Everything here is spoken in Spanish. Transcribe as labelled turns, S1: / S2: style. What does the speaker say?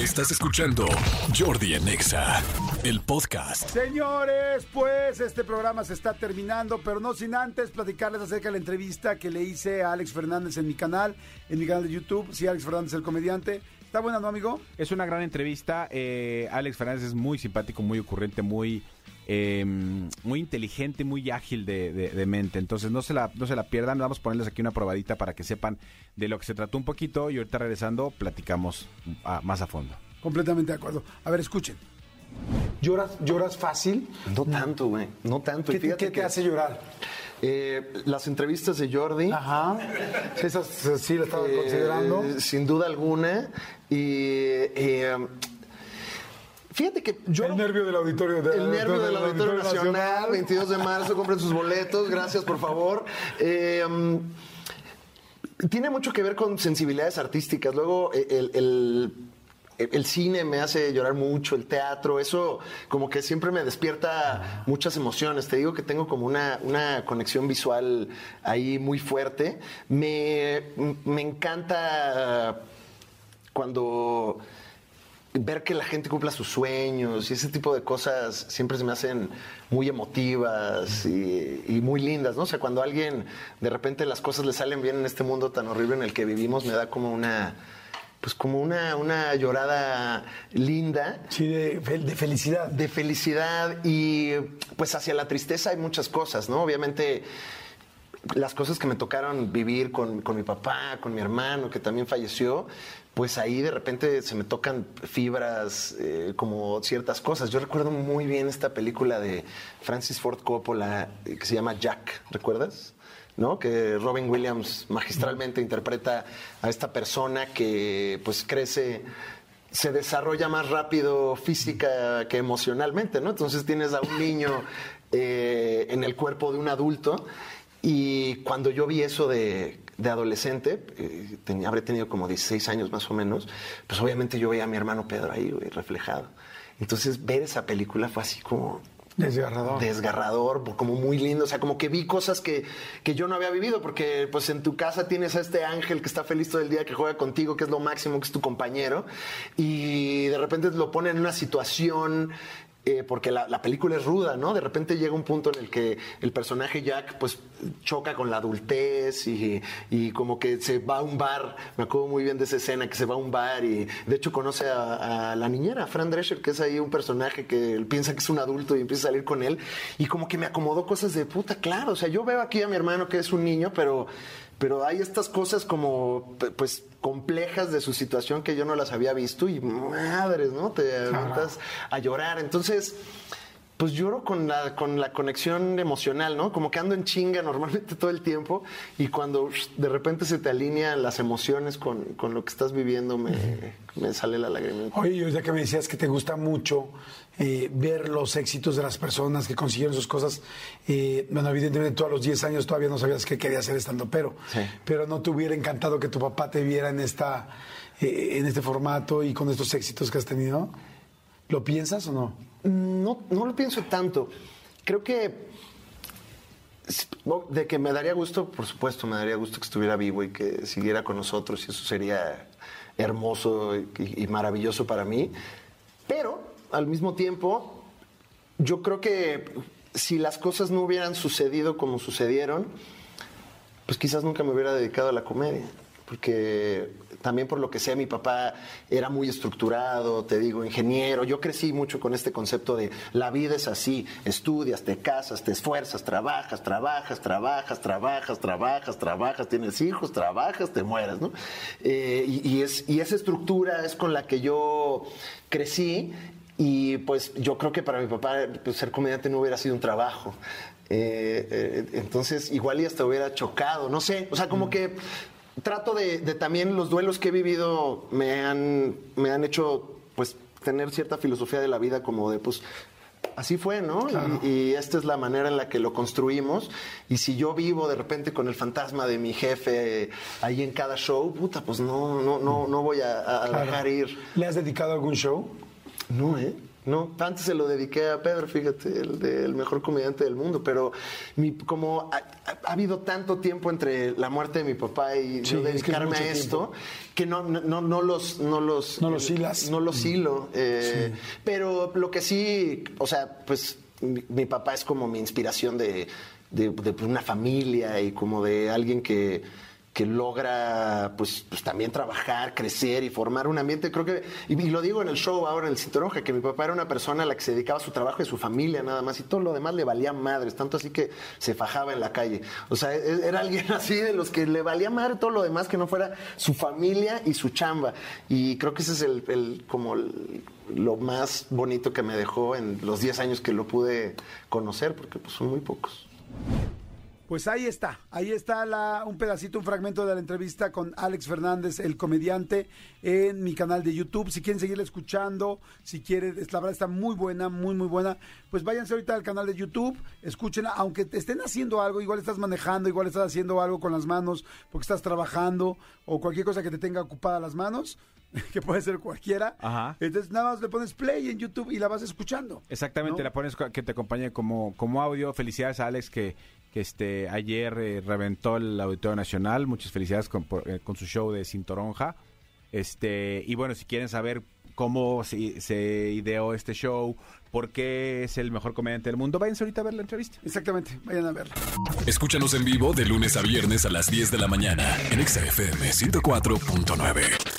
S1: Estás escuchando Jordi en Exa, el podcast.
S2: Señores, pues este programa se está terminando, pero no sin antes platicarles acerca de la entrevista que le hice a Alex Fernández en mi canal, en mi canal de YouTube. Sí, Alex Fernández, el comediante. ¿Está buena, no, amigo?
S3: Es una gran entrevista. Eh, Alex Fernández es muy simpático, muy ocurrente, muy, eh, muy inteligente, muy ágil de, de- de mente. Entonces no se, la, no se la pierdan. Vamos a ponerles aquí una probadita para que sepan de lo que se trató un poquito. Y ahorita regresando platicamos a- más a fondo.
S2: Completamente de acuerdo. A ver, escuchen.
S4: ¿Lloras, lloras fácil?
S5: No tanto, güey. No tanto. Y
S4: ¿Qué, te-
S5: fíjate
S4: qué te
S5: que,
S4: hace llorar?
S5: eh, las entrevistas de Jordi.
S4: Ajá. Esas eh, sí la estaba
S5: eh,
S4: considerando.
S5: Sin duda alguna. Y. eh, fíjate que yo.
S4: el nervio del auditorio. de-
S5: El nervio del Auditorio Nacional, 22 de marzo, compren sus boletos, gracias por favor. Eh, um, tiene mucho que ver con sensibilidades artísticas. Luego, eh, el, el- el cine me hace llorar mucho, el teatro, eso como que siempre me despierta muchas emociones. Te digo que tengo como una, una conexión visual ahí muy fuerte. Me, me encanta cuando ver que la gente cumpla sus sueños y ese tipo de cosas siempre se me hacen muy emotivas y, y muy lindas, ¿no? O sea, cuando a alguien de repente las cosas le salen bien en este mundo tan horrible en el que vivimos, me da como una, pues como una, una llorada linda
S4: Sí, de, de felicidad.
S5: de felicidad y pues hacia la tristeza hay muchas cosas, ¿no? Obviamente las cosas que me tocaron vivir con, con mi papá, con mi hermano, que también falleció, pues ahí de repente se me tocan fibras, eh, como ciertas cosas. Yo recuerdo muy bien esta película de Francis Ford Coppola eh, que se llama Jack, ¿recuerdas? ¿no? Que Robin Williams magistralmente interpreta a esta persona que pues crece se desarrolla más rápido física que emocionalmente, ¿no? Entonces tienes a un niño eh, en el cuerpo de un adulto y cuando yo vi eso de, de adolescente, eh, habré tenido como 16 años más o menos, pues obviamente yo veía a mi hermano Pedro ahí, güey, reflejado. Entonces ver esa película fue así como,
S4: Desgarrador.
S5: desgarrador, como muy lindo, o sea, como que vi cosas que, que yo no había vivido, porque pues en tu casa tienes a este ángel que está feliz todo el día, que juega contigo, que es lo máximo, que es tu compañero, y de repente lo pone en una situación... eh, porque la, la película es ruda, ¿no? De repente llega un punto en el que el personaje Jack pues choca con la adultez y, y como que se va a un bar, me acuerdo muy bien de esa escena, que se va a un bar y de hecho conoce a, a la niñera, Fran Drescher, que es ahí un personaje que él piensa que es un adulto y empieza a salir con él y como que me acomodó cosas de puta, claro, o sea, yo veo aquí a mi hermano que es un niño, pero, pero hay estas cosas como pues complejas de su situación que yo no las había visto y madres, ¿no? Te aventas a llorar. Entonces, pues lloro con la, con la conexión emocional, ¿no? Como que ando en chinga normalmente todo el tiempo y cuando de repente se te alinean las emociones con, con lo que estás viviendo, me, me sale la lágrima.
S4: Oye, ya que me decías que te gusta mucho eh, ver los éxitos de las personas que consiguieron sus cosas, eh, bueno, evidentemente tú a los 10 años todavía no sabías que querías ser estando, pero,
S5: Sí.
S4: pero no te hubiera encantado que tu papá te viera en esta, eh, en este formato y con estos éxitos que has tenido. ¿Lo piensas o no?
S5: No, no lo pienso tanto. Creo que de que me daría gusto, por supuesto, me daría gusto que estuviera vivo y que siguiera con nosotros y eso sería hermoso y, y maravilloso para mí. Pero al mismo tiempo, yo creo que si las cosas no hubieran sucedido como sucedieron, pues quizás nunca me hubiera dedicado a la comedia. Porque también por lo que sea, mi papá era muy estructurado, te digo, ingeniero. Yo crecí mucho con este concepto de la vida es así, estudias, te casas, te esfuerzas, trabajas, trabajas, trabajas, trabajas, trabajas, trabajas, tienes hijos, trabajas, te mueres, ¿no? Eh, y, y es, y esa estructura es con la que yo crecí y pues yo creo que para mi papá pues, ser comediante no hubiera sido un trabajo. Eh, eh, entonces igual y hasta hubiera chocado, no sé, o sea, como que trato de, de también los duelos que he vivido me han, me han hecho pues tener cierta filosofía de la vida como de pues así fue, ¿no? Y, y esta es la manera en la que lo construimos. Y si yo vivo de repente con el fantasma de mi jefe ahí en cada show, puta, pues no, no, no, no voy a, a
S4: Claro.
S5: dejar ir.
S4: ¿Le has dedicado algún show?
S5: No, ¿eh? no. Antes se lo dediqué a Pedro, fíjate, el, del mejor comediante del mundo, pero mi, como ha, ha- ha habido tanto tiempo entre la muerte de mi papá y
S4: Sí,
S5: yo
S4: es que es
S5: dedicarme a esto,
S4: tiempo.
S5: que no, no, no, los... No los,
S4: No los hilas.
S5: No los hilo. eh, Pero lo que sí, o sea, pues mi, mi papá es como mi inspiración de, de- de una familia y como de alguien que, que logra pues, pues también trabajar, crecer y formar un ambiente. Creo que, y, lo digo en el show ahora en el Cinturonja, que mi papá era una persona a la que se dedicaba a su trabajo y su familia nada más y todo lo demás le valía madres, tanto así que se fajaba en la calle. O sea, e- era alguien así de los que le valía madre todo lo demás que no fuera su familia y su chamba. Y creo que ese es el, como lo más bonito que me dejó en los 10 años que lo pude conocer, porque pues son muy pocos.
S2: Pues ahí está, ahí está la, un pedacito, un fragmento de la entrevista con Alex Fernández, el comediante, en mi canal de YouTube. Si quieren seguir escuchando, si quieren, la verdad está muy buena, muy, muy buena, pues váyanse ahorita al canal de YouTube, escúchenla, aunque te estén haciendo algo, igual estás manejando, igual estás haciendo algo con las manos, porque estás trabajando, o cualquier cosa que te tenga ocupada las manos, que puede ser cualquiera.
S3: Ajá.
S2: Entonces nada más le pones play en YouTube y la vas escuchando.
S3: Exactamente,
S2: ¿no?
S3: la pones que te acompañe como, como audio. Felicidades a Alex que, que este ayer eh, reventó el Auditorio Nacional. Muchas felicidades con, por- eh, con su show de Cintoronja. Este, y bueno, si quieren saber cómo se, se ideó este show, por qué es el mejor comediante del mundo, váyanse ahorita a ver la entrevista.
S2: Exactamente, vayan a verla.
S1: Escúchanos en vivo de lunes a viernes a las 10 de la mañana en Exa FM 104.9.